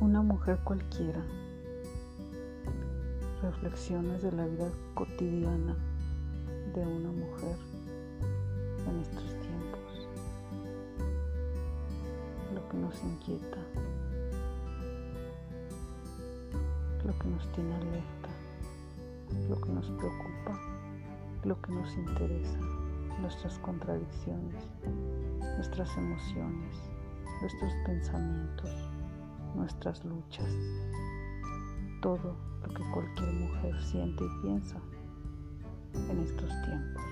una mujer cualquiera. Reflexiones de la vida cotidiana de una mujer en estos tiempos. Lo que nos inquieta, lo que nos tiene alerta, lo que nos preocupa, lo que nos interesa, nuestras contradicciones, nuestras emociones, nuestros pensamientos, nuestras luchas, todo lo que cualquier mujer siente y piensa en estos tiempos.